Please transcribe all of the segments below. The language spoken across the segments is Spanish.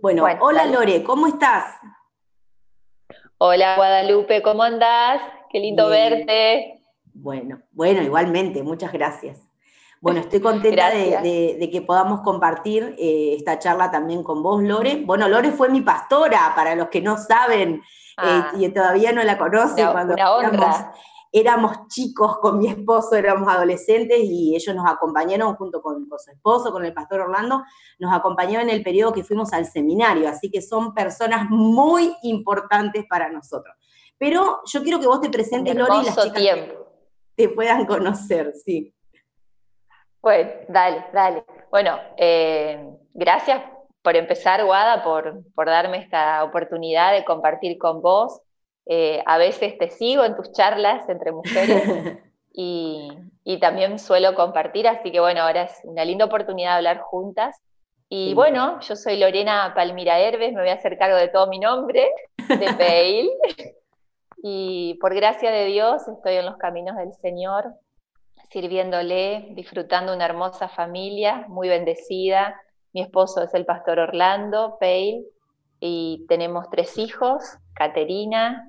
Bueno, hola Lore, ¿cómo estás? Hola Guadalupe, ¿cómo andás? Qué lindo verte. Bueno, bueno, igualmente, muchas gracias. Bueno, estoy contenta de, que podamos compartir eh, esta charla también con vos, Lore. Bueno, Lore fue mi pastora, para los que no saben eh, ah. y todavía no la conocen. cuando éramos, chicos con mi esposo, éramos adolescentes y ellos nos acompañaron junto con, con, su esposo, con el pastor Orlando, nos acompañaron en el periodo que fuimos al seminario, así que son personas muy importantes para nosotros. Pero yo quiero que vos te presentes, Lore, y las chicas te puedan conocer, sí. Bueno, dale, dale. Bueno, eh, gracias por empezar, Guada, por, por, darme esta oportunidad de compartir con vos. Eh, a veces te sigo en tus charlas entre mujeres y, y, también suelo compartir, así que bueno, ahora es una linda oportunidad de hablar juntas. Y bueno, yo soy Lorena Palmira Herbes, me voy a hacer cargo de todo mi nombre, de Peil. y por gracia de Dios estoy en los caminos del Señor, sirviéndole, disfrutando una hermosa familia, muy bendecida. Mi esposo es el pastor Orlando Pale y tenemos tres hijos, Caterina,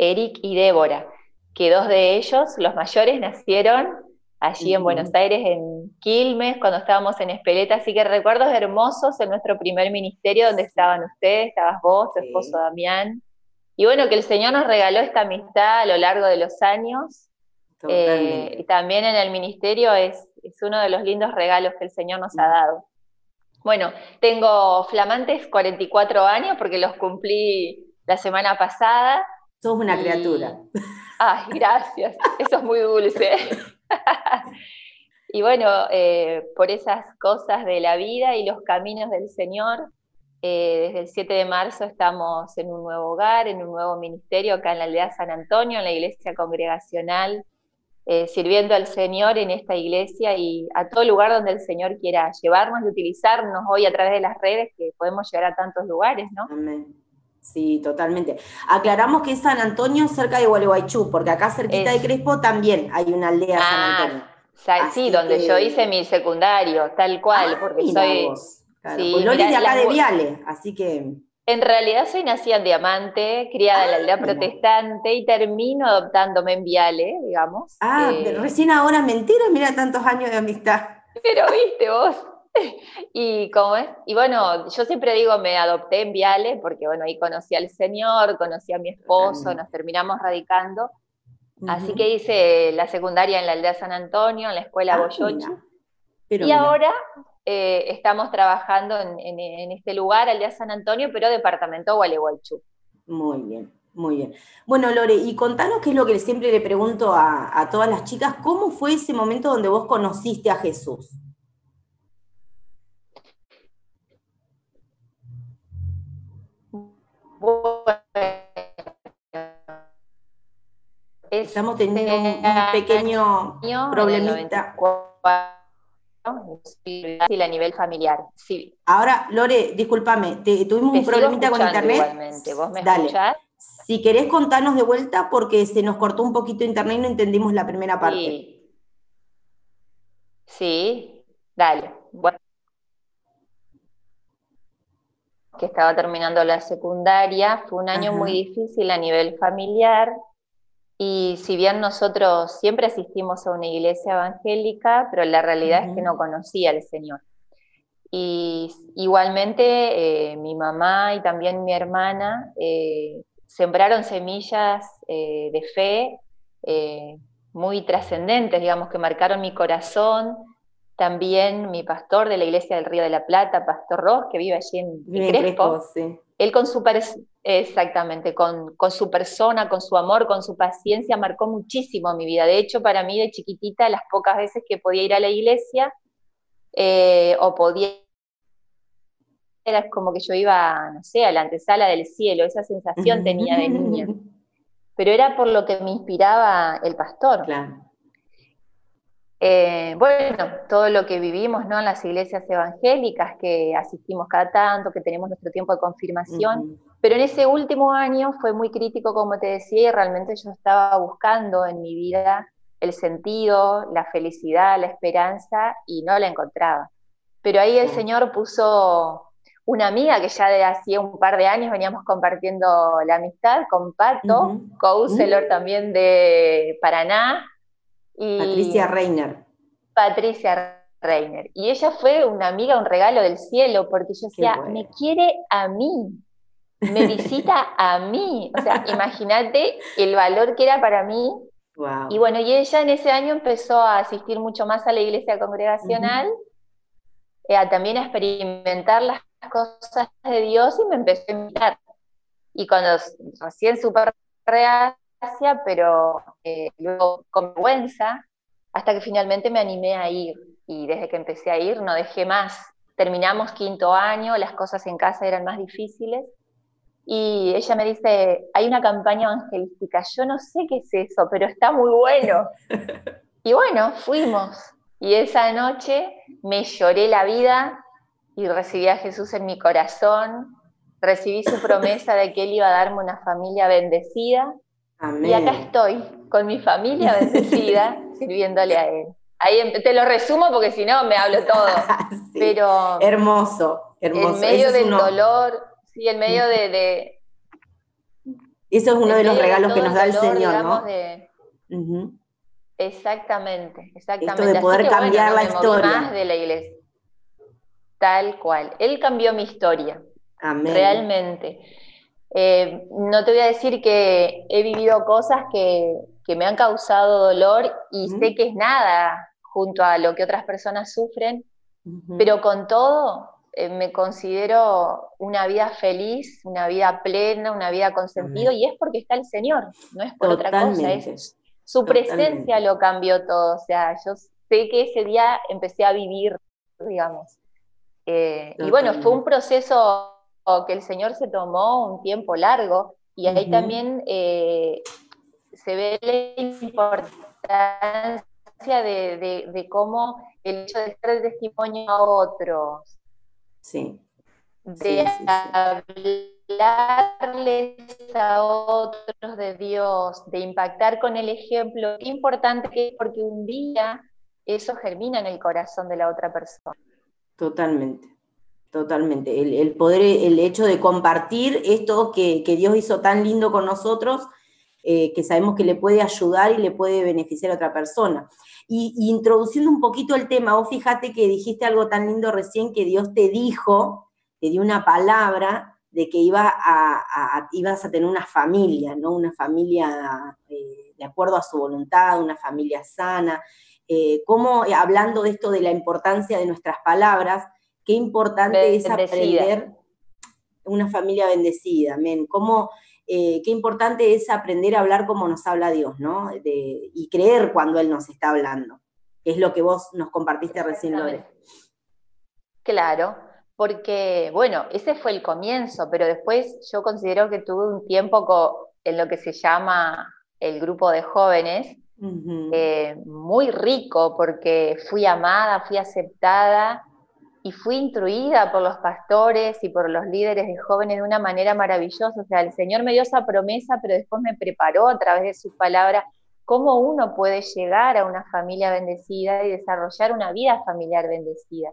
Eric y Débora, que dos de ellos, los mayores, nacieron allí en Buenos Aires, en Quilmes, cuando estábamos en Espeleta, así que recuerdos hermosos en nuestro primer ministerio donde estaban ustedes, estabas vos, tu esposo Damián, y bueno, que el Señor nos regaló esta amistad a lo largo de los años, eh, y también en el ministerio es, es, uno de los lindos regalos que el Señor nos ha dado. Bueno, tengo flamantes 44 años porque los cumplí la semana pasada. Sos una criatura. Ay, gracias. Eso es muy dulce. y bueno, eh, por esas cosas de la vida y los caminos del Señor, eh, desde el 7 de marzo estamos en un nuevo hogar, en un nuevo ministerio acá en la aldea San Antonio, en la iglesia congregacional eh, sirviendo al Señor en esta iglesia y a todo lugar donde el Señor quiera llevarnos y utilizarnos hoy a través de las redes, que podemos llegar a tantos lugares, ¿no? Amén. Sí, totalmente. Aclaramos que es San Antonio cerca de Gualeguaychú, porque acá cerquita de Crespo también hay una aldea San ah, Antonio. sí, donde yo hice mi secundario, tal cual, ah, porque soy... Sí, pues de acá de Viale, así que... En realidad soy nacida en Diamante, criada en la aldea ah, protestante y termino adoptándome en Viale, digamos. Ah, eh, recién ahora mentira, mira tantos años de amistad. Pero viste vos. Y cómo es, y bueno, yo siempre digo me adopté en Viale porque bueno, ahí conocí al Señor, conocí a mi esposo, nos terminamos radicando. Así que hice la secundaria en la aldea San Antonio, en la escuela ah, y ahora eh, estamos trabajando en, este lugar, Aldea San Antonio, pero departamento Gualeguaychú. Muy bien, muy bien. Bueno, Lore, y contanos qué es lo que siempre le pregunto a, todas las chicas, ¿cómo fue ese momento donde vos conociste a Jesús? Estamos teniendo un, pequeño problemita a nivel familiar. Sí. Ahora, Lore, discúlpame, tuvimos un problemita con internet. Igualmente. ¿Vos me Dale. Si querés contarnos de vuelta, porque se nos cortó un poquito internet y no entendimos la primera parte. Sí, dale. Bueno. Que estaba terminando la secundaria, fue un año muy difícil a nivel familiar y si bien nosotros siempre asistimos a una iglesia evangélica, pero la realidad es que no conocía al Señor. Y igualmente eh, mi mamá y también mi hermana eh, sembraron semillas eh, de fe muy trascendentes, digamos, que marcaron mi corazón. También mi pastor de la iglesia del Río de la Plata, Pastor Ross, que vive allí en, Crespo, él con su, Exactamente, con, su persona, con su amor, con su paciencia, marcó muchísimo mi vida. De hecho, para mí de chiquitita, las pocas veces que podía ir a la iglesia eh, o podía, era como que yo iba, no sé, a la antesala del cielo, esa sensación tenía de niña. Pero era por lo que me inspiraba el pastor. Claro. Eh, bueno, todo lo que vivimos ¿no? en las iglesias evangélicas, que asistimos cada tanto, que tenemos nuestro tiempo de confirmación, pero en ese último año fue muy crítico, como te decía, y realmente yo estaba buscando en mi vida el sentido, la felicidad, la esperanza, y no la encontraba. Pero ahí el Señor puso una amiga que ya de hacía un par de años veníamos compartiendo la amistad con Pato, counselor también de Paraná. Y Patricia Reiner. Patricia Reiner. Y ella fue una amiga, un regalo del cielo, porque yo decía, me quiere a mí, me visita a mí. O sea, imagínate el valor que era para mí. Y bueno, y ella en ese año empezó a asistir mucho más a la iglesia congregacional, eh, a también a experimentar las cosas de Dios y me empezó a invitar. Y cuando recién súper reacia, pero eh, luego con vergüenza, hasta que finalmente me animé a ir. Y desde que empecé a ir no dejé más. Terminamos quinto año, las cosas en casa eran más difíciles y ella me dice, hay una campaña evangelística, yo no sé qué es eso, pero está muy bueno. y bueno, fuimos. Y esa noche me lloré la vida y recibí a Jesús en mi corazón, recibí su promesa de que Él iba a darme una familia bendecida. Y acá estoy, con mi familia bendecida, sirviéndole a Él. Ahí te lo resumo porque si no me hablo todo. Pero hermoso, hermoso. En medio del dolor, Sí, en medio de... Eso es uno de los regalos que nos da el Señor, ¿no? Exactamente, exactamente. Esto de poder cambiar la historia. Más de la iglesia. Tal cual. Él cambió mi historia. Amén. Realmente. Eh, no te voy a decir que he vivido cosas que, me han causado dolor y sé que es nada junto a lo que otras personas sufren, pero con todo eh, me considero una vida feliz, una vida plena, una vida con sentido, y es porque está el Señor, no es por otra cosa, es su presencia lo cambió todo, o sea, yo sé que ese día empecé a vivir, digamos. Eh, y bueno, fue un proceso que el Señor se tomó un tiempo largo, y ahí también eh, se ve la importancia de, cómo el hecho de ser testimonio a otros, Sí. De hablarles a otros de Dios, de impactar con el ejemplo. Qué importante que es porque un día eso germina en el corazón de la otra persona. Totalmente, totalmente. El, poder, el hecho de compartir esto que, Dios hizo tan lindo con nosotros, eh, que sabemos que le puede ayudar y le puede beneficiar a otra persona. Y, introduciendo un poquito el tema, vos fíjate que dijiste algo tan lindo recién que Dios te dijo, te dio una palabra de que iba a, ibas a tener una familia, ¿no? Una familia eh, de acuerdo a su voluntad, una familia sana. Eh, como eh, hablando de esto de la importancia de nuestras palabras, qué importante es aprender una familia bendecida, amén. Cómo eh, qué importante es aprender a hablar como nos habla Dios, ¿no? y creer cuando Él nos está hablando. Es lo que vos nos compartiste recién, Lore. Claro, porque, bueno, ese fue el comienzo, pero después yo considero que tuve un tiempo en lo que se llama el grupo de jóvenes, eh, muy rico, porque fui amada, fui aceptada, y fui instruida por los pastores y por los líderes de jóvenes de una manera maravillosa. O sea, el Señor me dio esa promesa, pero después me preparó a través de sus palabras cómo uno puede llegar a una familia bendecida y desarrollar una vida familiar bendecida.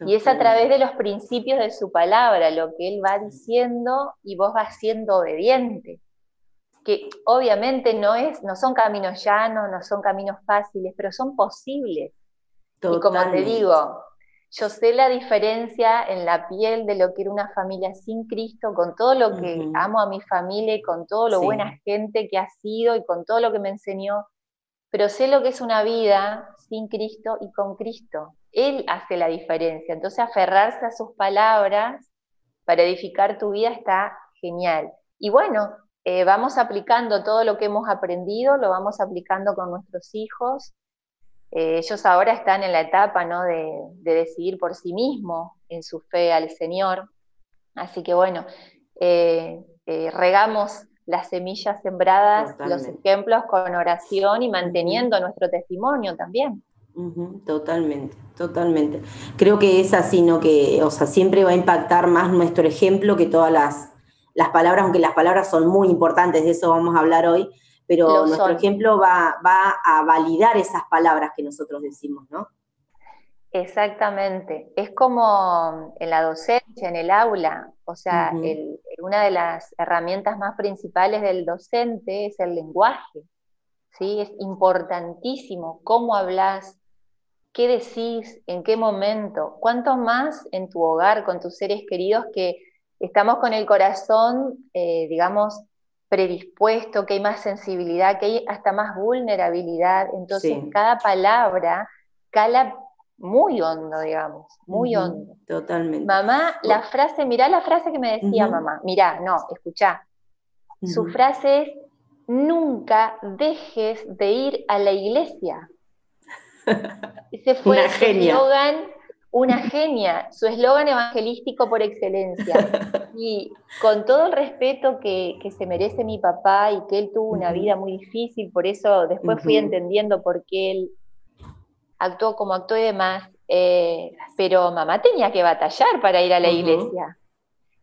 Y es a través de los principios de su palabra, lo que Él va diciendo y vos vas siendo obediente. Que obviamente no, es, no son caminos llanos, no son caminos fáciles, pero son posibles. Y como te digo, yo sé la diferencia en la piel de lo que era una familia sin Cristo, con todo lo que amo a mi familia y con todo lo buena gente que ha sido y con todo lo que me enseñó, pero sé lo que es una vida sin Cristo y con Cristo. Él hace la diferencia. Entonces aferrarse a sus palabras para edificar tu vida está genial. Y bueno, eh, vamos aplicando todo lo que hemos aprendido, lo vamos aplicando con nuestros hijos, eh, ellos ahora están en la etapa ¿no? de, decidir por sí mismos en su fe al Señor. Así que bueno, eh, eh, regamos las semillas sembradas, los ejemplos con oración y manteniendo nuestro testimonio también. totalmente, totalmente. Creo que es así, ¿no? Que, o sea, siempre va a impactar más nuestro ejemplo que todas las, las palabras, aunque las palabras son muy importantes, de eso vamos a hablar hoy, pero nuestro ejemplo va, a validar esas palabras que nosotros decimos, ¿no? Exactamente. Es como en la docencia, en el aula. O sea, una de las herramientas más principales del docente es el lenguaje. ¿sí? Es importantísimo cómo hablas, qué decís, en qué momento. Cuánto más en tu hogar, con tus seres queridos, que estamos con el corazón, eh, digamos, predispuesto, que hay más sensibilidad, que hay hasta más vulnerabilidad. Entonces, cada palabra cala muy hondo, digamos, muy hondo. Totalmente. Mamá, la frase, mirá la frase que me decía mamá, mirá, no, escuchá. Su frase es, nunca dejes de ir a la iglesia. Ese fue una su eslogan, una genia, su eslogan evangelístico por excelencia. Y con todo el respeto que, se merece mi papá y que él tuvo una vida muy difícil, por eso después fui entendiendo por qué él actuó como actuó y demás, eh, pero mamá tenía que batallar para ir a la iglesia.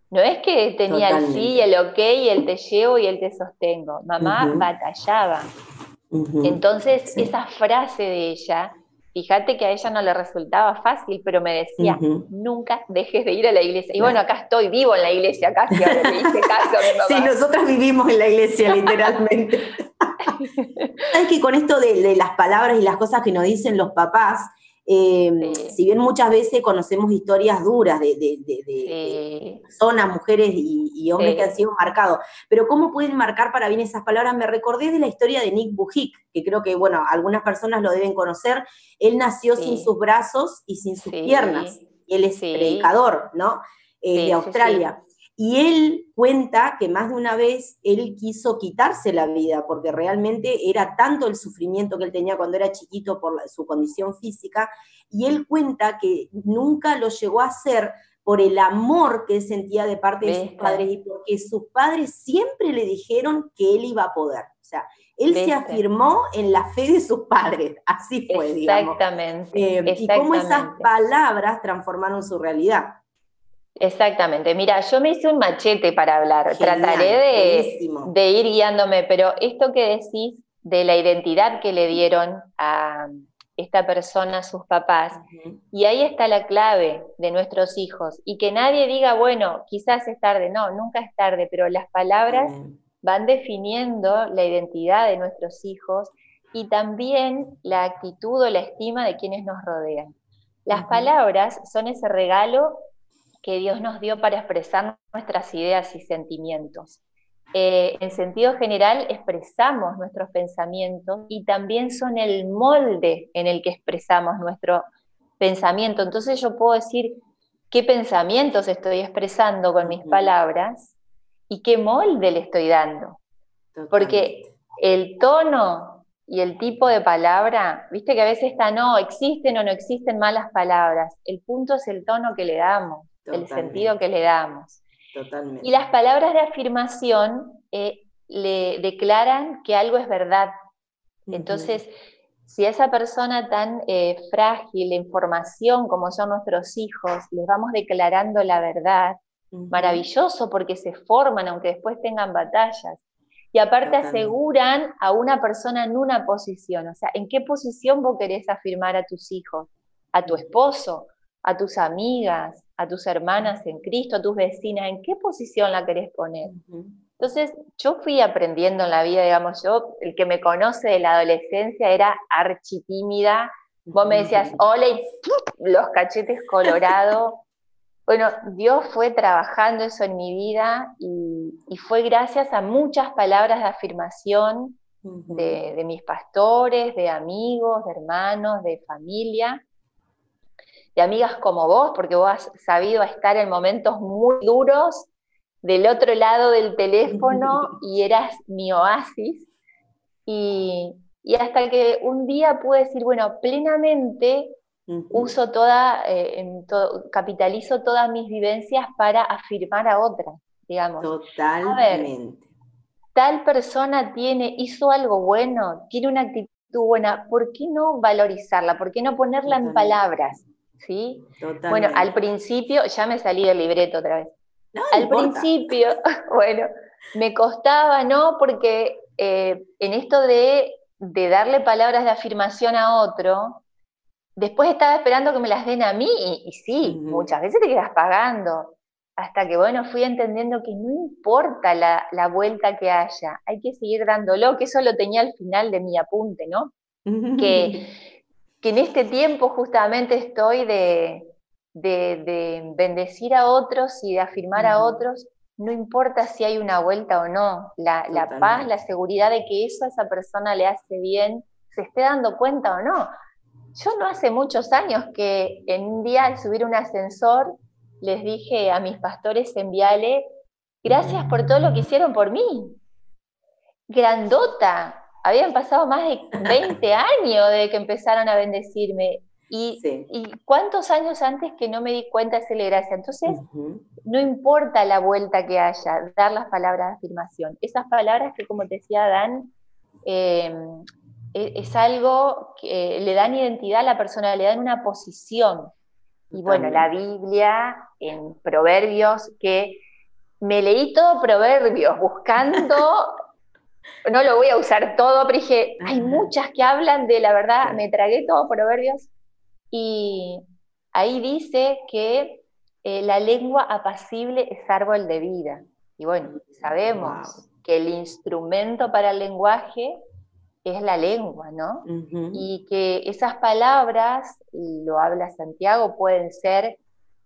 No es que tenía el sí, el ok, y el te llevo y el te sostengo. Mamá batallaba. Entonces, esa frase de ella, fíjate que a ella no le resultaba fácil, pero me decía, nunca dejes de ir a la iglesia. Y bueno, acá estoy, vivo en la iglesia casi, ahora le hice caso a mi mamá. Sí, nosotras vivimos en la iglesia, literalmente. Sabes que con esto de, las palabras y las cosas que nos dicen los papás, eh, si bien muchas veces conocemos historias duras de, personas, mujeres y, hombres que han sido marcados, pero ¿cómo pueden marcar para bien esas palabras? Me recordé de la historia de Nick Bujic, que creo que, bueno, algunas personas lo deben conocer. Él nació sin sus brazos y sin sus piernas. Él es predicador, ¿no? Eh, de Australia. Y él cuenta que más de una vez él quiso quitarse la vida porque realmente era tanto el sufrimiento que él tenía cuando era chiquito por su condición física. Y él cuenta que nunca lo llegó a hacer por el amor que él sentía de parte de sus padres y porque sus padres siempre le dijeron que él iba a poder. O sea, él se afirmó en la fe de sus padres. Así fue, Exactamente. digamos. Eh, y cómo esas palabras transformaron su realidad. Exactamente. Mira, yo me hice un machete para hablar. Trataré de, ir guiándome, pero esto que decís de la identidad que le dieron a esta persona, a sus papás, y ahí está la clave de nuestros hijos. Y que nadie diga, bueno, quizás es tarde. No, nunca es tarde, pero las palabras van definiendo la identidad de nuestros hijos y también la actitud o la estima de quienes nos rodean. Las palabras son ese regalo que Dios nos dio para expresar nuestras ideas y sentimientos. Eh, en sentido general, expresamos nuestros pensamientos y también son el molde en el que expresamos nuestro pensamiento. Entonces yo puedo decir qué pensamientos estoy expresando con mis palabras y qué molde le estoy dando. Porque el tono y el tipo de palabra, viste que a veces está, no, existen o no existen malas palabras. El punto es el tono que le damos el sentido que le damos. Totalmente. Y las palabras de afirmación eh, le declaran que algo es verdad. Entonces, si a esa persona tan eh, frágil de información como son nuestros hijos, les vamos declarando la verdad, maravilloso porque se forman aunque después tengan batallas. Y aparte aseguran a una persona en una posición, o sea, ¿en qué posición vos querés afirmar a tus hijos? ¿A tu esposo? ¿A tus amigas? a tus hermanas en Cristo, a tus vecinas, ¿en qué posición la querés poner? Entonces, yo fui aprendiendo en la vida, digamos, yo, el que me conoce de la adolescencia era architímida. Vos me decías, hola, y los cachetes colorados. bueno, Dios fue trabajando eso en mi vida y, fue gracias a muchas palabras de afirmación de, de mis pastores, de amigos, de hermanos, de familia, de amigas como vos, porque vos has sabido estar en momentos muy duros del otro lado del teléfono y eras mi oasis. Y, hasta que un día pude decir, bueno, plenamente uso toda, eh, capitalizo todas mis vivencias para afirmar a otra, digamos. Totalmente. tal persona tiene, hizo algo bueno, tiene una actitud buena, ¿por qué no valorizarla? ¿Por qué no ponerla en palabras? ¿sí? Bueno, al principio, ya me salí del libreto otra vez. al principio, bueno, me costaba, ¿no? Porque eh, en esto de, darle palabras de afirmación a otro, después estaba esperando que me las den a mí y, sí, muchas veces te quedas pagando. Hasta que, bueno, fui entendiendo que no importa la, vuelta que haya, hay que seguir dándolo, que eso lo tenía al final de mi apunte, ¿no? que, que en este tiempo justamente estoy de, de, bendecir a otros y de afirmar a otros, no importa si hay una vuelta o no, la, la, paz, la seguridad de que eso a esa persona le hace bien, se esté dando cuenta o no. Yo no hace muchos años que en un día al subir un ascensor les dije a mis pastores en Viale, gracias por todo lo que hicieron por mí. Grandota, habían pasado más de 20 años de que empezaron a bendecirme. Y, cuántos años antes que no me di cuenta de hacerle gracia. Entonces, no importa la vuelta que haya, dar las palabras de afirmación. Esas palabras que, como te decía Dan, eh, e, es, algo que le dan identidad a la persona, le dan una posición. Y bueno, la Biblia en Proverbios, que me leí todo Proverbios buscando, no lo voy a usar todo, pero dije, hay muchas que hablan de la verdad, me tragué todo Proverbios y ahí dice que eh, la lengua apacible es árbol de vida. Y bueno, sabemos que el instrumento para el lenguaje es la lengua, ¿no? Y que esas palabras, lo habla Santiago, pueden ser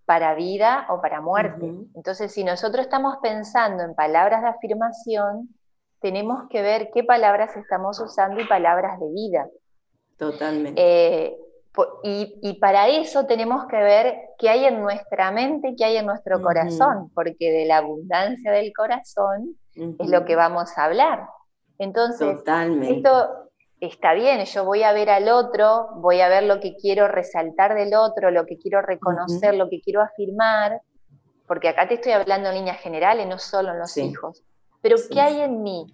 para vida o para muerte. Entonces, si nosotros estamos pensando en palabras de afirmación, tenemos que ver qué palabras estamos usando y palabras de vida. Totalmente. Eh, y, para eso tenemos que ver qué hay en nuestra mente, qué hay en nuestro corazón, porque de la abundancia del corazón es lo que vamos a hablar. Entonces, esto está bien, yo voy a ver al otro, voy a ver lo que quiero resaltar del otro, lo que quiero reconocer, lo que quiero afirmar, porque acá te estoy hablando en líneas generales, no solo en los hijos. Pero ¿qué hay en mí?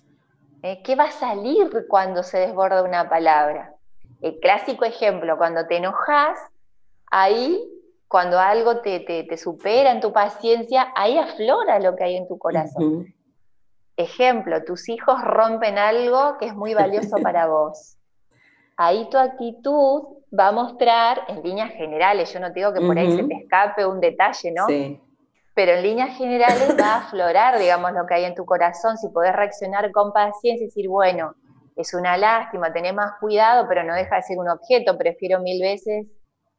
¿Eh? ¿Qué va a salir cuando se desborda una palabra? El clásico ejemplo, cuando te enojas, ahí, cuando algo te, supera en tu paciencia, ahí aflora lo que hay en tu corazón. Ejemplo, tus hijos rompen algo que es muy valioso para vos. Ahí tu actitud va a mostrar, en líneas generales, yo no te digo que por ahí se te escape un detalle, ¿no? Sí. Pero en líneas generales va a aflorar, digamos, lo que hay en tu corazón, si podés reaccionar con paciencia y decir, bueno, es una lástima, tener más cuidado, pero no deja de ser un objeto, prefiero mil veces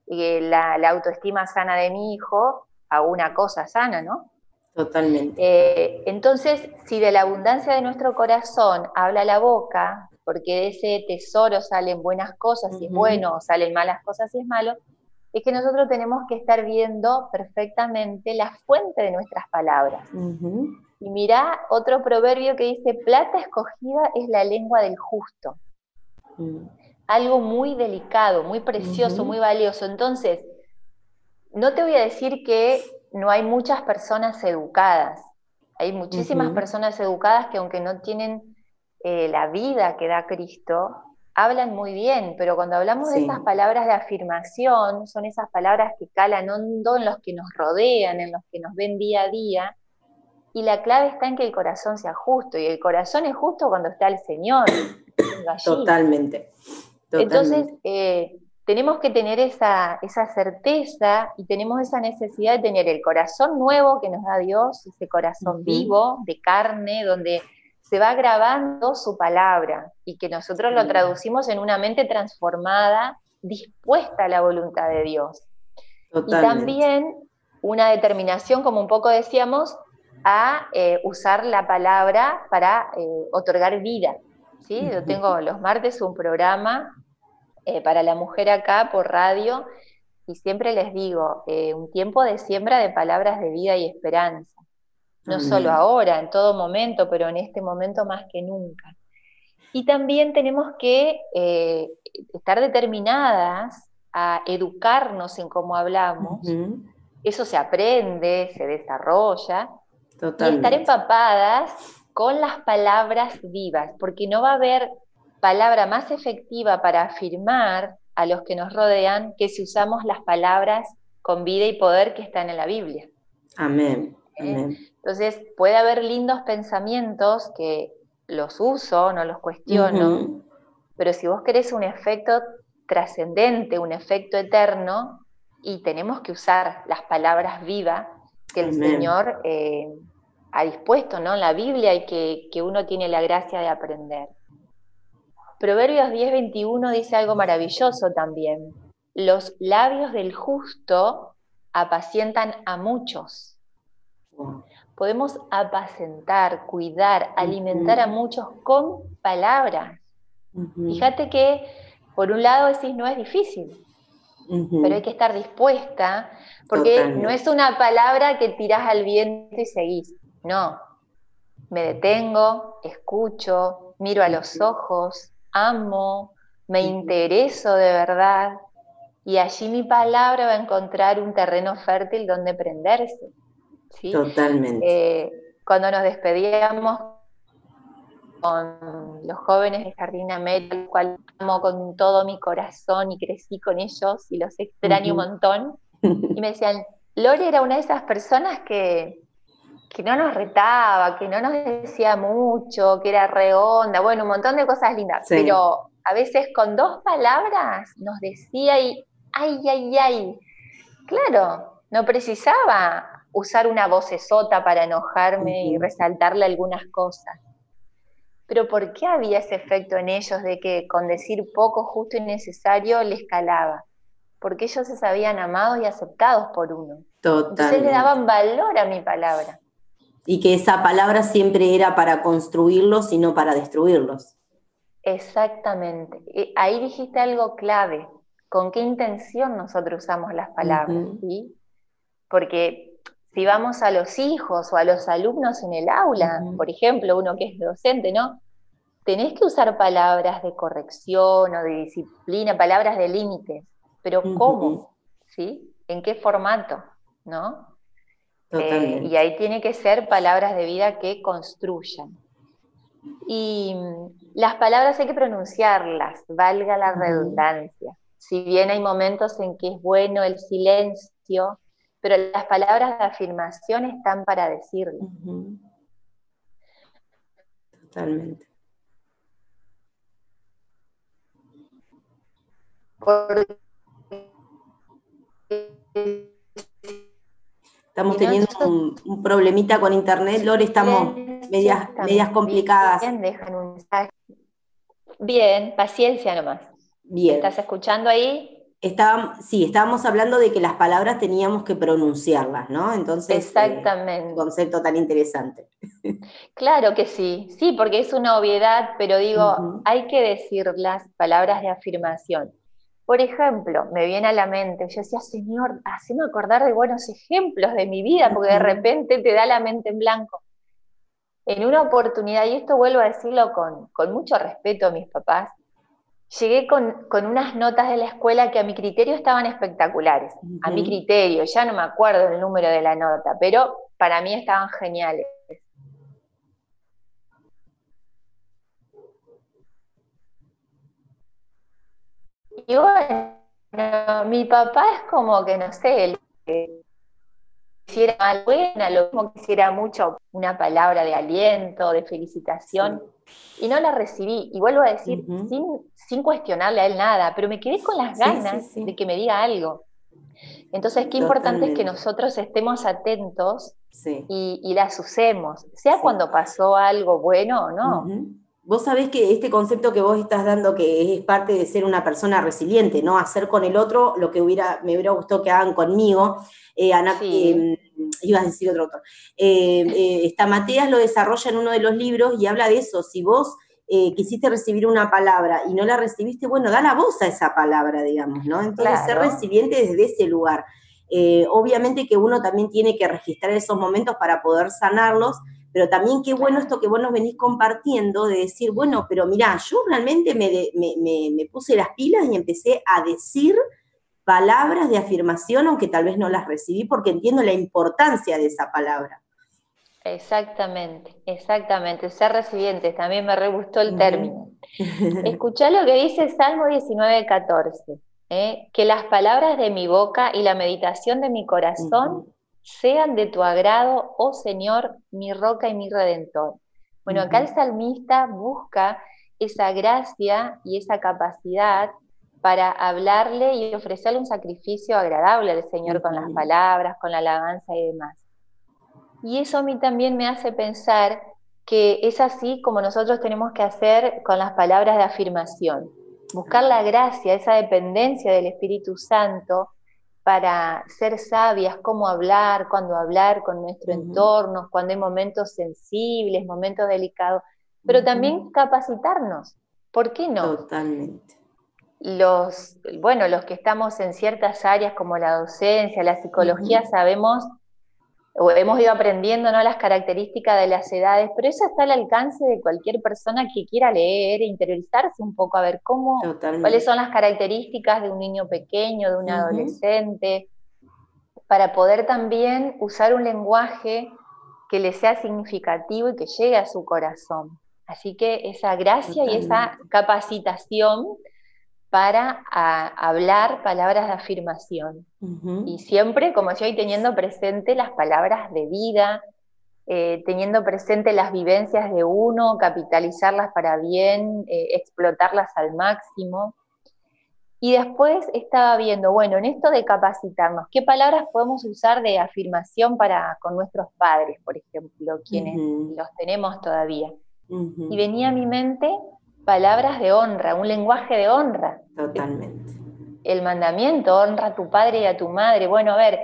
eh, la, autoestima sana de mi hijo a una cosa sana, ¿no? Totalmente. Eh, entonces, si de la abundancia de nuestro corazón habla la boca, porque de ese tesoro salen buenas cosas si es bueno, o salen malas cosas si es malo, es que nosotros tenemos que estar viendo perfectamente la fuente de nuestras palabras. Y mira otro proverbio que dice, plata escogida es la lengua del justo. Mm. Algo muy delicado, muy precioso, muy valioso. Entonces, no te voy a decir que no hay muchas personas educadas. Hay muchísimas personas educadas que aunque no tienen eh, la vida que da Cristo, hablan muy bien, pero cuando hablamos de esas palabras de afirmación, son esas palabras que calan hondo en los que nos rodean, en los que nos ven día a día, y la clave está en que el corazón sea justo, y el corazón es justo cuando está el Señor. Totalmente. Entonces, eh, tenemos que tener esa, esa certeza y tenemos esa necesidad de tener el corazón nuevo que nos da Dios, ese corazón vivo, de carne, donde se va grabando su palabra y que nosotros lo traducimos en una mente transformada, dispuesta a la voluntad de Dios. Y también una determinación, como un poco decíamos, a eh, usar la palabra para eh, otorgar vida. ¿sí? Yo tengo los martes un programa eh, para la mujer acá por radio y siempre les digo, un tiempo de siembra de palabras de vida y esperanza no solo ahora, en todo momento, pero en este momento más que nunca. Y también tenemos que eh, estar determinadas a educarnos en cómo hablamos. Eso se aprende, se desarrolla. Y estar empapadas con las palabras vivas, porque no va a haber palabra más efectiva para afirmar a los que nos rodean que si usamos las palabras con vida y poder que están en la Biblia. Amén. ¿Eh? Entonces, puede haber lindos pensamientos que los uso, no los cuestiono, pero si vos querés un efecto trascendente, un efecto eterno, y tenemos que usar las palabras vivas que el Señor eh, ha dispuesto ¿no? en la Biblia y que, que, uno tiene la gracia de aprender. Proverbios 10:21 dice algo maravilloso también. Los labios del justo apacientan a muchos. Podemos apacentar, cuidar, alimentar a muchos con palabras. Fíjate que, por un lado, decís, no es difícil, pero hay que estar dispuesta, porque no es una palabra que tirás al viento y seguís. No. Me detengo, escucho, miro a los ojos, amo, me intereso de verdad, y allí mi palabra va a encontrar un terreno fértil donde prenderse. Totalmente. Eh, cuando nos despedíamos con los jóvenes de Jardín América, al cual amo con todo mi corazón y crecí con ellos y los extraño un montón, y me decían, Lore era una de esas personas que, que no nos retaba, que no nos decía mucho, que era reonda, bueno, un montón de cosas lindas, pero a veces con dos palabras nos decía y ay, ay, ay. Claro, no precisaba usar una vocesota para enojarme y resaltarle algunas cosas. Pero ¿por qué había ese efecto en ellos de que con decir poco, justo y necesario les calaba? Porque ellos se sabían amados y aceptados por uno. Totalmente. Entonces le daban valor a mi palabra. Y que esa palabra siempre era para construirlos y no para destruirlos. Exactamente. Ahí dijiste algo clave con qué intención nosotros usamos las palabras, ¿sí? Porque si vamos a los hijos o a los alumnos en el aula, por ejemplo, uno que es docente, ¿no? Tenés que usar palabras de corrección o de disciplina, palabras de límites, pero ¿cómo? ¿Sí? ¿En qué formato? ¿No? Eh, y ahí tiene que ser palabras de vida que construyan. Y mm, las palabras hay que pronunciarlas, valga la redundancia si bien hay momentos en que es bueno el silencio, pero las palabras de afirmación están para decirlo. Totalmente. Estamos teniendo un, problemita con internet, Lore, estamos medias, medias complicadas. Bien, paciencia nomás. Bien. ¿Estás escuchando ahí? sí, estábamos hablando de que las palabras teníamos que pronunciarlas, ¿no? Entonces, eh, Exactamente. un concepto tan interesante. Claro que sí, sí, porque es una obviedad, pero digo, hay que decir las palabras de afirmación. Por ejemplo, me viene a la mente, yo decía, Señor, haceme acordar de buenos ejemplos de mi vida, porque de repente te da la mente en blanco. En una oportunidad, y esto vuelvo a decirlo con, con mucho respeto a mis papás, llegué con, unas notas de la escuela que a mi criterio estaban espectaculares. A mi criterio, ya no me acuerdo el número de la nota, pero para mí estaban geniales. Y bueno, mi papá es como que, no sé, el que quisiera mal buena, lo mismo quisiera mucho una palabra de aliento, de felicitación y no la recibí. Y vuelvo a decir, sin, cuestionarle a él nada, pero me quedé con las ganas de que me diga algo. Entonces, qué importante es que nosotros estemos atentos y, las usemos, sea cuando pasó algo bueno o no. Vos sabés que este concepto que vos estás dando, que es parte de ser una persona resiliente, ¿no? Hacer con el otro lo que hubiera, me hubiera gustado que hagan conmigo. Eh, Ana, em, ibas a decir otro autor. Eh, eh, esta Mateas lo desarrolla en uno de los libros y habla de eso. Si vos eh, quisiste recibir una palabra y no la recibiste, bueno, da la voz a esa palabra, digamos, ¿no? Entonces, ser recipiente desde ese lugar. obviamente que uno también tiene que registrar esos momentos para poder sanarlos, pero también qué bueno esto que vos nos venís compartiendo de decir, bueno, pero mirá, yo realmente me, me puse las pilas y empecé a decir palabras de afirmación, aunque tal vez no las recibí, porque entiendo la importancia de esa palabra. Exactamente, exactamente. Ser recibientes, también me re gustó el término. Escuchá lo que dice Salmo 19, 14. ¿eh? Que las palabras de mi boca y la meditación de mi corazón sean de tu agrado, oh Señor, mi roca y mi redentor. Bueno, acá el salmista busca esa gracia y esa capacidad para hablarle y ofrecerle un sacrificio agradable al Señor con las palabras, con la alabanza y demás. Y eso a mí también me hace pensar que es así como nosotros tenemos que hacer con las palabras de afirmación. Buscar la gracia, esa dependencia del Espíritu Santo para ser sabias, cómo hablar, cuándo hablar con nuestro entorno, cuando hay momentos sensibles, momentos delicados, pero también capacitarnos. ¿Por qué no? Totalmente. Los, bueno, los que estamos en ciertas áreas como la docencia, la psicología, sabemos o hemos ido aprendiendo ¿no? las características de las edades, pero eso está al alcance de cualquier persona que quiera leer e interiorizarse un poco a ver cómo, cuáles son las características de un niño pequeño, de un adolescente, para poder también usar un lenguaje que le sea significativo y que llegue a su corazón. Así que esa gracia y esa capacitación para hablar palabras de afirmación. Y siempre, como yo, hoy teniendo presente las palabras de vida, eh, teniendo presente las vivencias de uno, capitalizarlas para bien, eh, explotarlas al máximo. Y después estaba viendo, bueno, en esto de capacitarnos, ¿qué palabras podemos usar de afirmación para con nuestros padres, por ejemplo, quienes los tenemos todavía? Y venía a mi mente palabras de honra, un lenguaje de honra. Totalmente. El mandamiento, honra a tu padre y a tu madre. Bueno, a ver,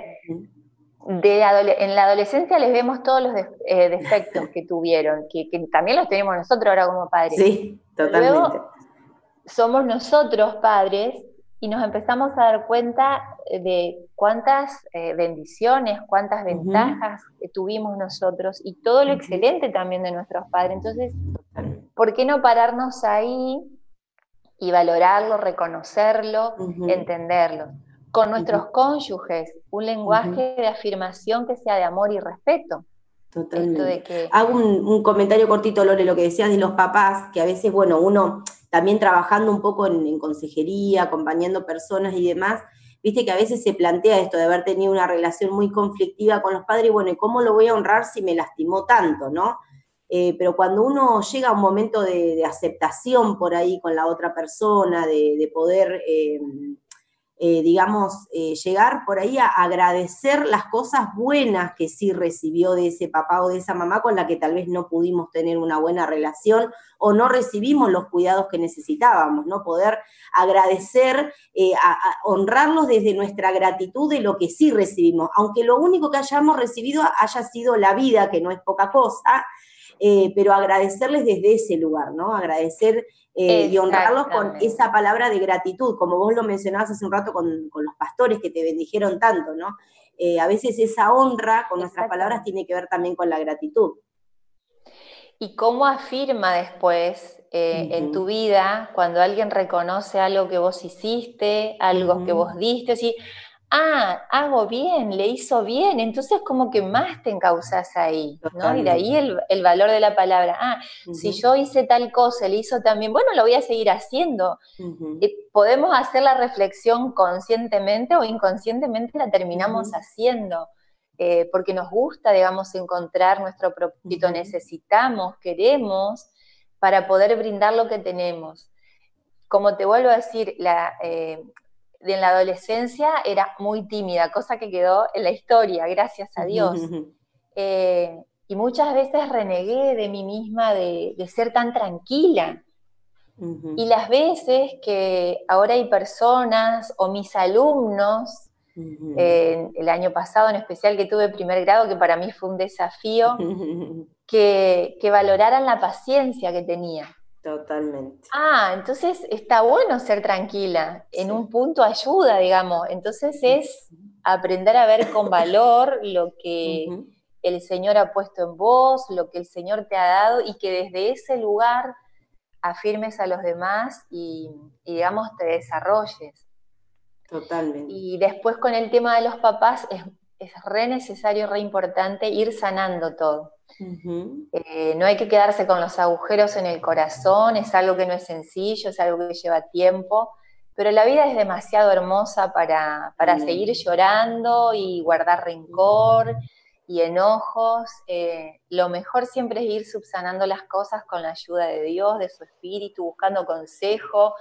de en la adolescencia les vemos todos los eh, defectos que tuvieron, que, también los tenemos nosotros ahora como padres. Sí, totalmente. Luego, somos nosotros padres y nos empezamos a dar cuenta de cuántas eh, bendiciones, cuántas ventajas tuvimos nosotros y todo lo excelente también de nuestros padres. Entonces, ¿por qué no pararnos ahí y valorarlo, reconocerlo, entenderlo? Con nuestros cónyuges, un lenguaje de afirmación que sea de amor y respeto. Totalmente. Hago un, comentario cortito, Lore, lo que decías de los papás, que a veces, bueno, uno también trabajando un poco en, consejería, acompañando personas y demás, viste que a veces se plantea esto de haber tenido una relación muy conflictiva con los padres, y bueno, ¿y cómo lo voy a honrar si me lastimó tanto, no? Eh, pero cuando uno llega a un momento de, aceptación por ahí con la otra persona, de, poder, eh, eh, digamos, llegar por ahí a agradecer las cosas buenas que sí recibió de ese papá o de esa mamá con la que tal vez no pudimos tener una buena relación o no recibimos los cuidados que necesitábamos, ¿no? Poder agradecer, honrarlos desde nuestra gratitud de lo que sí recibimos, aunque lo único que hayamos recibido haya sido la vida, que no es poca cosa, eh, pero agradecerles desde ese lugar, ¿no? Agradecer eh, y honrarlos con esa palabra de gratitud, como vos lo mencionabas hace un rato con, los pastores que te bendijeron tanto, ¿no? Eh, a veces esa honra con nuestras palabras tiene que ver también con la gratitud. ¿Y cómo afirma después en tu vida cuando alguien reconoce algo que vos hiciste, algo que vos diste? Así, ah, hago bien, le hizo bien, entonces como que más te encausas ahí, ¿no? Y de ahí el, valor de la palabra, ah, si yo hice tal cosa, le hizo también, bueno, lo voy a seguir haciendo. Eh, podemos hacer la reflexión conscientemente o inconscientemente la terminamos haciendo. Eh, porque nos gusta, digamos, encontrar nuestro propósito, necesitamos, queremos, para poder brindar lo que tenemos. Como te vuelvo a decir, la, eh, en la adolescencia era muy tímida, cosa que quedó en la historia, gracias a Dios. Eh, y muchas veces renegué de mí misma de, ser tan tranquila. Y las veces que ahora hay personas o mis alumnos, el año pasado en especial que tuve primer grado, que para mí fue un desafío, que, que valoraran la paciencia que tenía. Totalmente. Ah, entonces está bueno ser tranquila. En un punto ayuda, digamos. Entonces es aprender a ver con valor lo que el Señor ha puesto en vos, lo que el Señor te ha dado y que desde ese lugar afirmes a los demás y, digamos, te desarrolles. Totalmente. Y después con el tema de los papás es, es re necesario, re importante ir sanando todo. Eh, no hay que quedarse con los agujeros en el corazón, es algo que no es sencillo, es algo que lleva tiempo, pero la vida es demasiado hermosa para, seguir llorando y guardar rencor y enojos. Eh, lo mejor siempre es ir subsanando las cosas con la ayuda de Dios, de su espíritu, buscando consejo,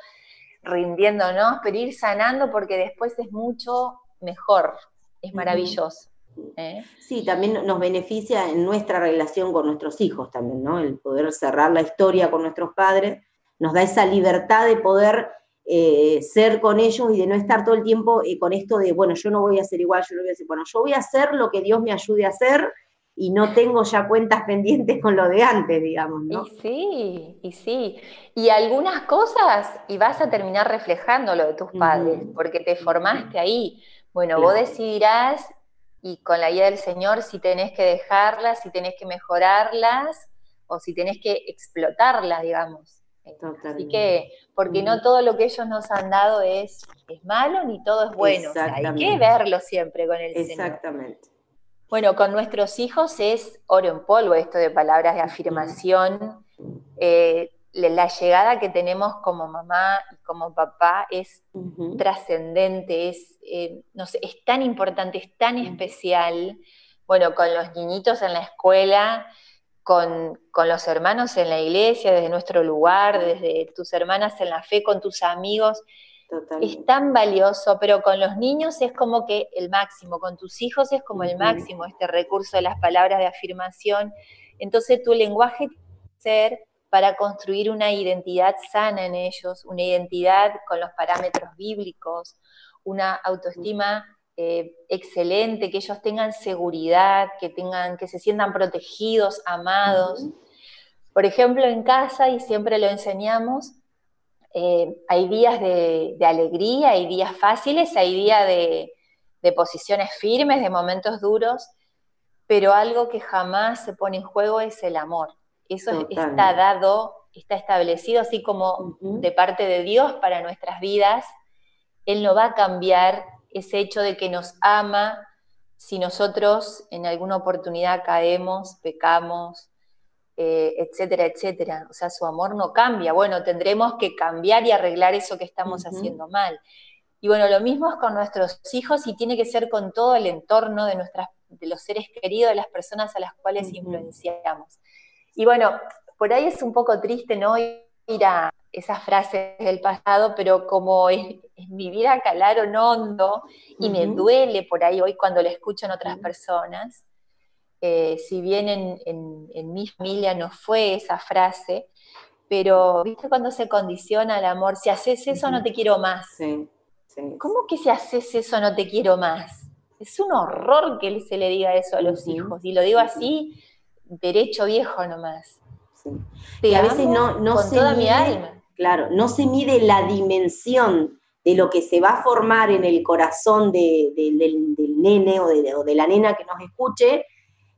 rindiéndonos, pero ir sanando porque después es mucho mejor, es maravilloso. ¿Eh? Sí, también nos beneficia en nuestra relación con nuestros hijos también, ¿no? El poder cerrar la historia con nuestros padres, nos da esa libertad de poder eh, ser con ellos y de no estar todo el tiempo eh, con esto de, bueno, yo no voy a ser igual, yo no voy a hacer, bueno, yo voy a hacer lo que Dios me ayude a hacer y no tengo ya cuentas pendientes con lo de antes, digamos, ¿no? Y sí, y sí. Y algunas cosas, y vas a terminar reflejando lo de tus padres, porque te formaste ahí. Bueno, vos decidirás, y con la guía del Señor, si tenés que dejarlas, si tenés que mejorarlas, o si tenés que explotarlas, digamos. Así que, porque no todo lo que ellos nos han dado es, es malo ni todo es bueno. hay que verlo siempre con el Señor. Exactamente. Bueno, con nuestros hijos es oro en polvo esto de palabras de afirmación. Eh, la llegada que tenemos como mamá y como papá es trascendente, es, eh, no sé, es tan importante, es tan especial. Bueno, con los niñitos en la escuela, con, con, los hermanos en la iglesia, desde nuestro lugar, desde tus hermanas en la fe, con tus amigos es tan valioso, pero con los niños es como que el máximo, con tus hijos es como el máximo este recurso de las palabras de afirmación. Entonces tu lenguaje tiene que ser para construir una identidad sana en ellos, una identidad con los parámetros bíblicos, una autoestima eh, excelente, que ellos tengan seguridad, que, tengan, que se sientan protegidos, amados. Por ejemplo, en casa, y siempre lo enseñamos, eh, hay días de, alegría, hay días fáciles, hay días de, posiciones firmes, de momentos duros, pero algo que jamás se pone en juego es el amor. Eso está dado, está establecido así como de parte de Dios para nuestras vidas. Él no va a cambiar ese hecho de que nos ama si nosotros en alguna oportunidad caemos, pecamos, eh, etcétera, etcétera. O sea, su amor no cambia. Bueno, tendremos que cambiar y arreglar eso que estamos haciendo mal. Y bueno, lo mismo es con nuestros hijos y tiene que ser con todo el entorno de, nuestras, de los seres queridos, de las personas a las cuales influenciamos. Y bueno, por ahí es un poco triste no ir a esas frases del pasado, pero como es, mi vida calaron hondo y me duele por ahí hoy cuando lo escucho en otras personas, eh, si bien en, mi familia no fue esa frase, pero viste cuando se condiciona el amor, si haces eso no te quiero más. ¿Cómo que si haces eso no te quiero más? Es un horror que se le diga eso a los hijos, y lo digo así, derecho viejo nomás. y a veces no, no se toda mide, mi alma. Claro, no se mide la dimensión de lo que se va a formar en el corazón del, nene o de, la nena que nos escuche,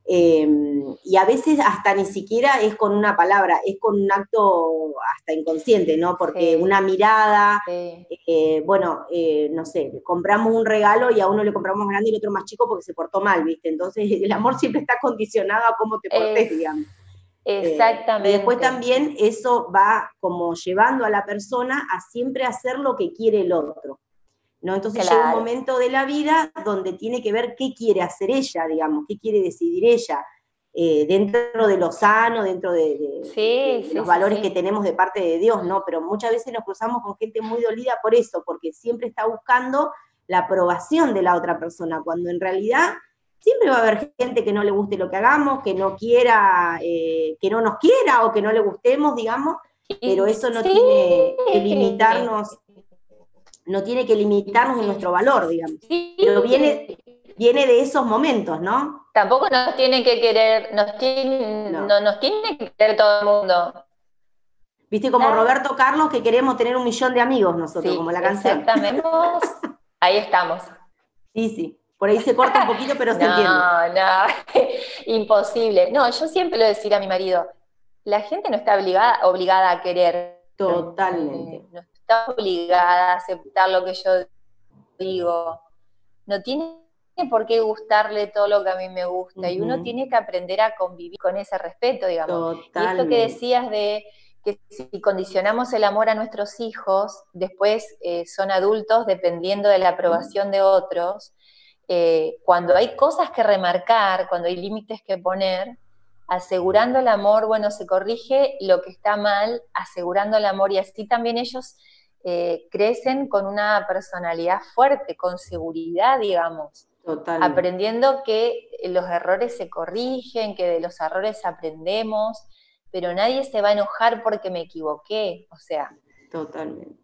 Em, y a veces hasta ni siquiera es con una palabra, es con un acto hasta inconsciente, ¿no? Porque una mirada, eh, bueno, eh, no sé, compramos un regalo y a uno le compramos grande y al otro más chico porque se portó mal, ¿viste? Entonces el amor siempre está condicionado a cómo te portes, digamos. Eh, Exactamente. y después también eso va como llevando a la persona a siempre hacer lo que quiere el otro. ¿No? Entonces llega un momento de la vida donde tiene que ver qué quiere hacer ella, digamos, qué quiere decidir ella, eh, dentro de lo sano, dentro de, los valores que tenemos de parte de Dios, ¿no? Pero muchas veces nos cruzamos con gente muy dolida por eso, porque siempre está buscando la aprobación de la otra persona, cuando en realidad siempre va a haber gente que no le guste lo que hagamos, que no quiera, eh, que no nos quiera o que no le gustemos, digamos, pero eso no tiene que limitarnos no tiene que limitarnos en nuestro valor, digamos. Pero viene, viene de esos momentos, ¿no? Tampoco nos tiene que querer, nos tiene, no. nos tiene que querer todo el mundo. Viste, como Roberto Carlos, que queremos tener un millón de amigos nosotros, como la canción. Exactamente. Ahí estamos. Sí, sí. Por ahí se corta un poquito, pero se entiende. No, no, imposible. No, yo siempre lo decía a mi marido, la gente no está obligada, obligada a querer. Totalmente está obligada a aceptar lo que yo digo. No tiene por qué gustarle todo lo que a mí me gusta y uno tiene que aprender a convivir con ese respeto, digamos. Y esto que decías de que si condicionamos el amor a nuestros hijos, después eh, son adultos dependiendo de la aprobación de otros. Eh, cuando hay cosas que remarcar, cuando hay límites que poner, asegurando el amor, bueno, se corrige lo que está mal, asegurando el amor y así también ellos eh, crecen con una personalidad fuerte, con seguridad, digamos. Aprendiendo que los errores se corrigen, que de los errores aprendemos, pero nadie se va a enojar porque me equivoqué, o sea. Totalmente.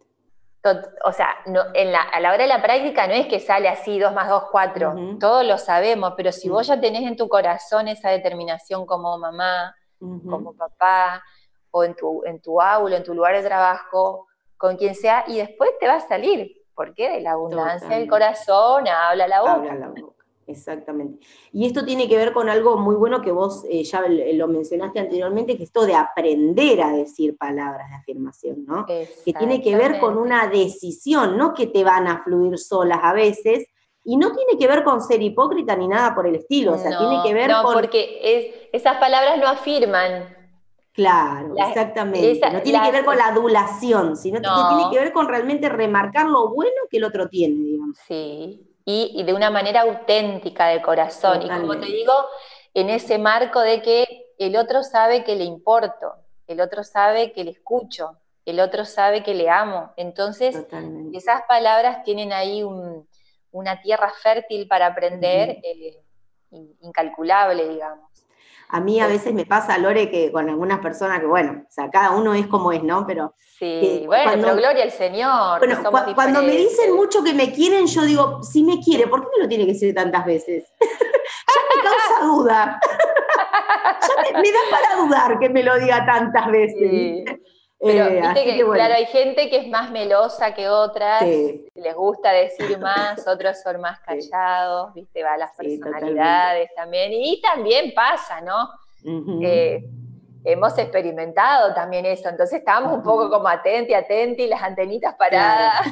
o sea, a la hora de la práctica no es que sale así 2 más 2, 4, todos lo sabemos, pero si vos ya tenés en tu corazón esa determinación como mamá, como papá, o en tu, en tu aula, en tu lugar de trabajo, con quien sea, y después te va a salir, porque de la abundancia del corazón habla la boca. Habla la boca. Exactamente. Y esto tiene que ver con algo muy bueno que vos eh, ya lo mencionaste anteriormente, que es esto de aprender a decir palabras de afirmación, ¿no? Que tiene que ver con una decisión, no que te van a fluir solas a veces, y no tiene que ver con ser hipócrita ni nada por el estilo, o sea, tiene que ver no, con... No, porque esas palabras no afirman. Claro, exactamente. no tiene que ver con la adulación, sino que tiene que ver con realmente remarcar lo bueno que el otro tiene, digamos. Sí, y, de una manera auténtica de corazón. Y como te digo, en ese marco de que el otro sabe que le importo, el otro sabe que le escucho, el otro sabe que le amo. Entonces, esas palabras tienen ahí una tierra fértil para aprender, eh, incalculable, digamos. A mí a veces me pasa, Lore, que con algunas personas que, bueno, o sea, cada uno es como es, ¿no? Pero. Sí, bueno, pero gloria al Señor. Bueno, cuando me dicen mucho que me quieren, yo digo, si me quiere, ¿por qué me lo tiene que decir tantas veces? ya me causa duda. ya me, da para dudar que me lo diga tantas veces. Pero eh, viste que, claro, hay gente que es más melosa que otras, les gusta decir más, otros son más callados, viste, va las personalidades también, y también pasa, ¿no? Eh, hemos experimentado también eso, entonces estamos un poco como atenti, atenti, las antenitas paradas.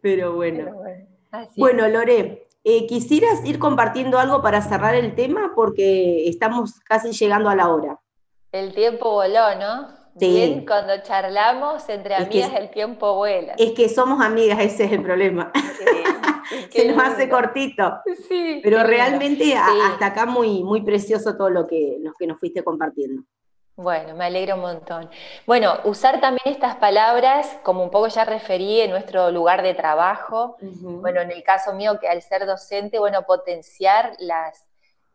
Pero bueno. bueno, Lore, eh, ¿quisieras ir compartiendo algo para cerrar el tema? Porque estamos casi llegando a la hora. El tiempo voló, ¿no? Sí. Bien, cuando charlamos entre amigas el tiempo vuela. Es que somos amigas, ese es el problema. Se nos hace cortito. Sí, Pero realmente hasta acá muy, muy precioso todo lo que, que nos fuiste compartiendo. Bueno, me alegro un montón. Bueno, usar también estas palabras, como un poco ya referí en nuestro lugar de trabajo, bueno, en el caso mío que al ser docente, bueno, potenciar las,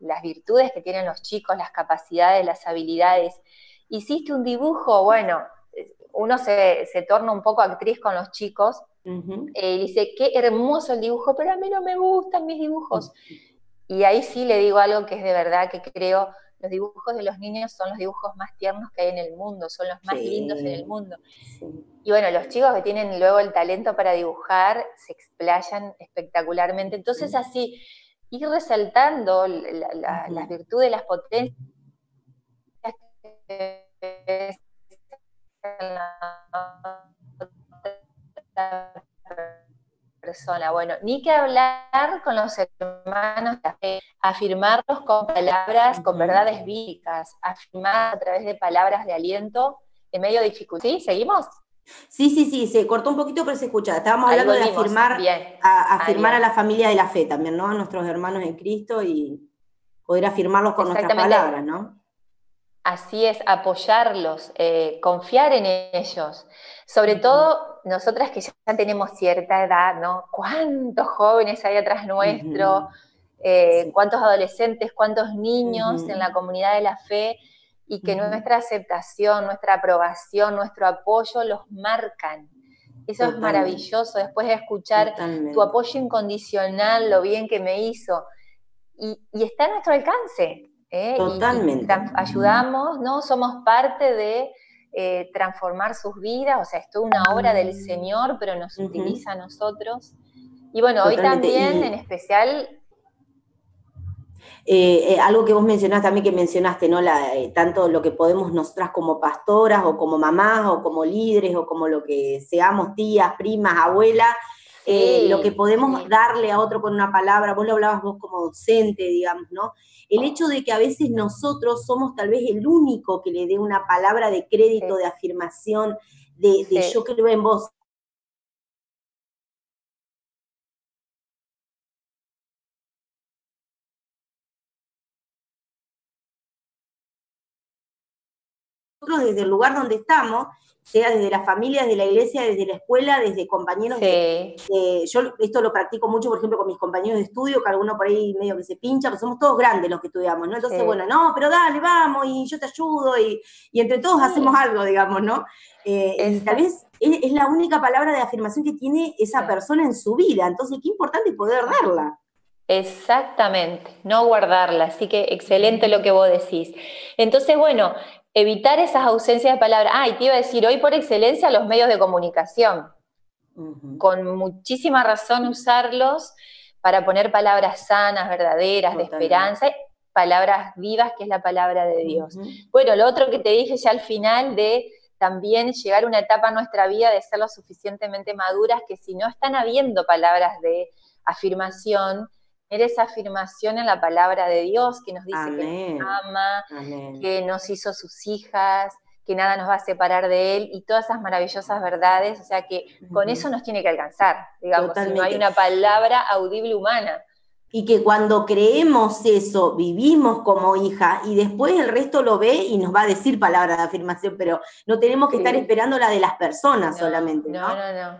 las virtudes que tienen los chicos, las capacidades, las habilidades. Hiciste un dibujo, bueno, uno se, torna un poco actriz con los chicos eh, y dice, qué hermoso el dibujo, pero a mí no me gustan mis dibujos. Y ahí sí le digo algo que es de verdad que creo, los dibujos de los niños son los dibujos más tiernos que hay en el mundo, son los más lindos en el mundo. Y bueno, los chicos que tienen luego el talento para dibujar se explayan espectacularmente. Entonces así, ir resaltando las virtudes, las potencias persona. Bueno, ni que hablar con los hermanos, afirmarlos con palabras, con verdades bíblicas, afirmar a través de palabras de aliento en medio de dificultad. ¿Sí? ¿Seguimos? Sí, sí, sí, se cortó un poquito, pero se escucha. Estábamos hablando de afirmar, a, afirmar a la familia de la fe también, ¿no? A nuestros hermanos en Cristo y poder afirmarlos con nuestras palabras, ¿no? Así es, apoyarlos, eh, confiar en ellos. Sobre todo nosotras que ya tenemos cierta edad, ¿no? ¿Cuántos jóvenes hay atrás nuestro? Eh, ¿Cuántos adolescentes, cuántos niños en la comunidad de la fe? Y que nuestra aceptación, nuestra aprobación, nuestro apoyo los marcan. Eso es maravilloso, después de escuchar tu apoyo incondicional, lo bien que me hizo. Y, está a nuestro alcance. ¿eh? Totalmente. ayudamos, ¿no? Somos parte de eh, transformar sus vidas, o sea, esto es una obra del Señor, pero nos utiliza a nosotros. Y bueno, hoy también, en especial, eh, eh, algo que vos mencionaste también, que mencionaste, ¿no? La, eh, tanto lo que podemos nosotras como pastoras, o como mamás, o como líderes, o como lo que seamos, tías, primas, abuelas, lo que podemos darle a otro con una palabra, vos lo hablabas vos como docente, digamos, ¿no? El hecho de que a veces nosotros somos tal vez el único que le dé una palabra de crédito, de afirmación, de, de yo creo en vos, nosotros desde el lugar donde estamos, sea desde la familia, desde la iglesia, desde la escuela, desde compañeros. De, yo esto lo practico mucho, por ejemplo, con mis compañeros de estudio, que alguno por ahí medio que se pincha, porque somos todos grandes los que estudiamos, ¿no? Entonces, bueno, no, pero dale, vamos, y yo te ayudo, y, entre todos hacemos algo, digamos, ¿no? Eh, y tal vez es, la única palabra de afirmación que tiene esa persona en su vida, entonces qué importante poder darla. Exactamente, no guardarla, así que excelente lo que vos decís. Entonces, bueno, evitar esas ausencias de palabras. Ah, y te iba a decir, hoy por excelencia los medios de comunicación. Con muchísima razón usarlos para poner palabras sanas, verdaderas, de esperanza, palabras vivas, que es la palabra de Dios. Bueno, lo otro que te dije ya al final de también llegar a una etapa en nuestra vida de ser lo suficientemente maduras que si no están habiendo palabras de afirmación, esa afirmación en la palabra de Dios que nos dice que nos ama, que nos hizo sus hijas, que nada nos va a separar de Él y todas esas maravillosas verdades. O sea que con eso nos tiene que alcanzar, digamos, si no hay una palabra audible humana y que cuando creemos eso, vivimos como hija y después el resto lo ve y nos va a decir palabras de afirmación, pero no tenemos que estar esperando la de las personas solamente, ¿no?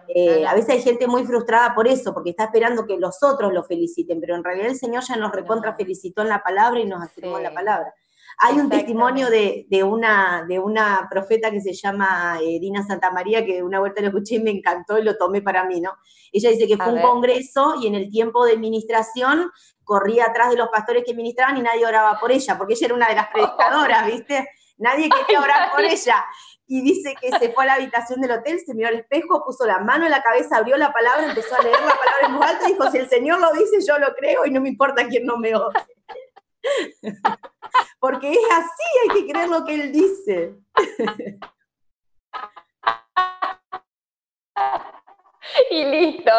Eh, a veces hay gente muy frustrada por eso, porque está esperando que los otros lo feliciten, pero en realidad el Señor ya nos recontra felicitó en la palabra y nos afirmó en la palabra. Hay un testimonio de, una, de una profeta que se llama eh, Dina Santa María, que una vuelta lo escuché y me encantó y lo tomé para mí, ¿no? Ella dice que fue un congreso y en el tiempo de administración corría atrás de los pastores que ministraban y nadie oraba por ella, porque ella era una de las predicadoras, ¿viste? Nadie quería orar por ella. Y dice que se fue a la habitación del hotel, se miró al espejo, puso la mano en la cabeza, abrió la palabra, empezó a leer la palabra en voz alta y dijo, si el Señor lo dice, yo lo creo y no me importa quién no me oye. Porque es así, hay que creer lo que él dice. Y listo.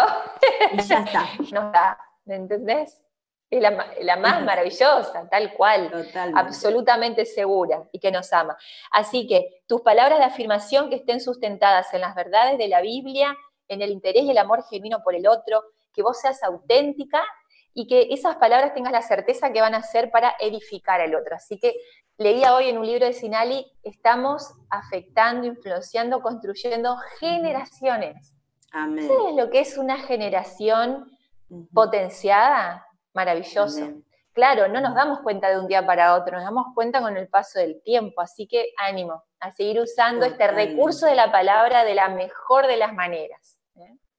Y ya está. Nos da, ¿me entendés? Es la, más maravillosa, tal cual, absolutamente segura y que nos ama. Así que tus palabras de afirmación que estén sustentadas en las verdades de la Biblia, en el interés y el amor genuino por el otro, que vos seas auténtica y que esas palabras tengas la certeza que van a ser para edificar al otro. Así que leía hoy en un libro de Sinali, estamos afectando, influenciando, construyendo generaciones. Amén. ¿Sabes lo que es una generación potenciada? Maravilloso. Claro, no nos damos cuenta de un día para otro, nos damos cuenta con el paso del tiempo, así que ánimo a seguir usando este recurso de la palabra de la mejor de las maneras.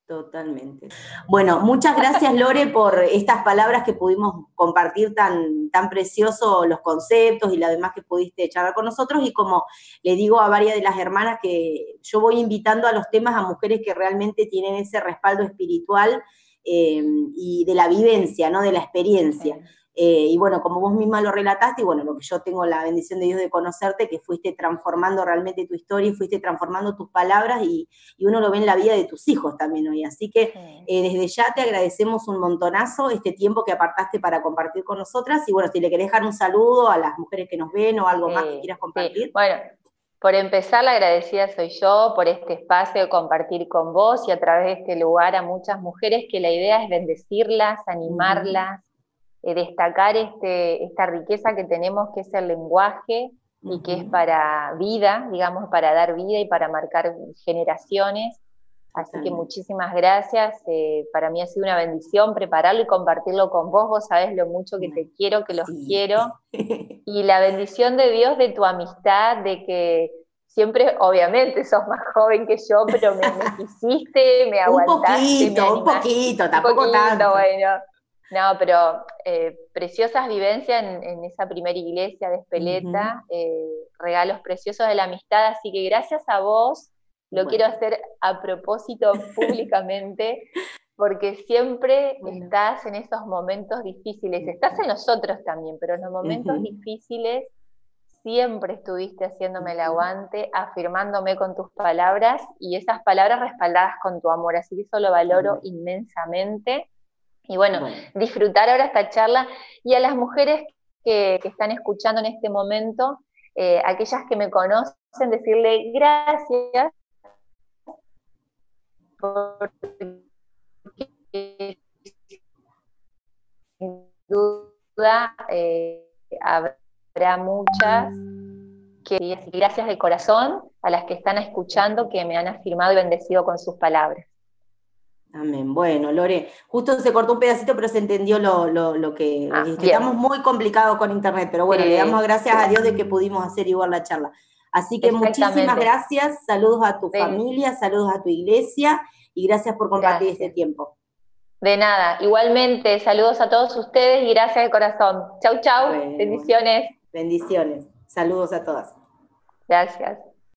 Totalmente. Bueno, muchas gracias Lore por estas palabras que pudimos compartir tan, tan precioso, los conceptos y la demás que pudiste charlar con nosotros. Y como le digo a varias de las hermanas que yo voy invitando a los temas a mujeres que realmente tienen ese respaldo espiritual eh, y de la vivencia, ¿no? De la experiencia. Eh, y bueno, como vos misma lo relataste, y bueno, lo que yo tengo la bendición de Dios de conocerte, que fuiste transformando realmente tu historia y fuiste transformando tus palabras y, uno lo ve en la vida de tus hijos también hoy. Así que eh, desde ya te agradecemos un montonazo este tiempo que apartaste para compartir con nosotras. Y bueno, si le querés dejar un saludo a las mujeres que nos ven o algo más que quieras compartir. Bueno, por empezar, la agradecida soy yo por este espacio de compartir con vos y a través de este lugar a muchas mujeres que la idea es bendecirlas, animarlas. Eh, destacar este, esta riqueza que tenemos que es el lenguaje y que es para vida, digamos, para dar vida y para marcar generaciones. Así que muchísimas gracias. Eh, para mí ha sido una bendición prepararlo y compartirlo con vos. Vos sabés lo mucho que te quiero, que los quiero. Y la bendición de Dios de tu amistad, de que siempre, obviamente, sos más joven que yo, pero me, me quisiste, me aguantaste. Un poquito, un poquito, tampoco tanto. Bueno, no, pero eh, preciosas vivencias en, esa primera iglesia de Espeleta, eh, regalos preciosos de la amistad, así que gracias a vos, lo quiero hacer a propósito públicamente, porque siempre estás en esos momentos difíciles, estás en los otros también, pero en los momentos difíciles siempre estuviste haciéndome el aguante, afirmándome con tus palabras y esas palabras respaldadas con tu amor, así que eso lo valoro inmensamente. Y bueno, disfrutar ahora esta charla y a las mujeres que, están escuchando en este momento, eh, aquellas que me conocen, decirle gracias porque sin duda eh, habrá muchas que gracias de corazón a las que están escuchando, que me han afirmado y bendecido con sus palabras. Amén. Bueno, Lore, justo se cortó un pedacito, pero se entendió lo, que ah, Estamos muy complicados con internet, pero bueno, le damos gracias a Dios de que pudimos hacer igual la charla. Así que muchísimas gracias, saludos a tu familia, saludos a tu iglesia y gracias por compartir este tiempo. De nada, igualmente, saludos a todos ustedes y gracias de corazón. Chau, chau, bendiciones. Bendiciones, saludos a todas. Gracias.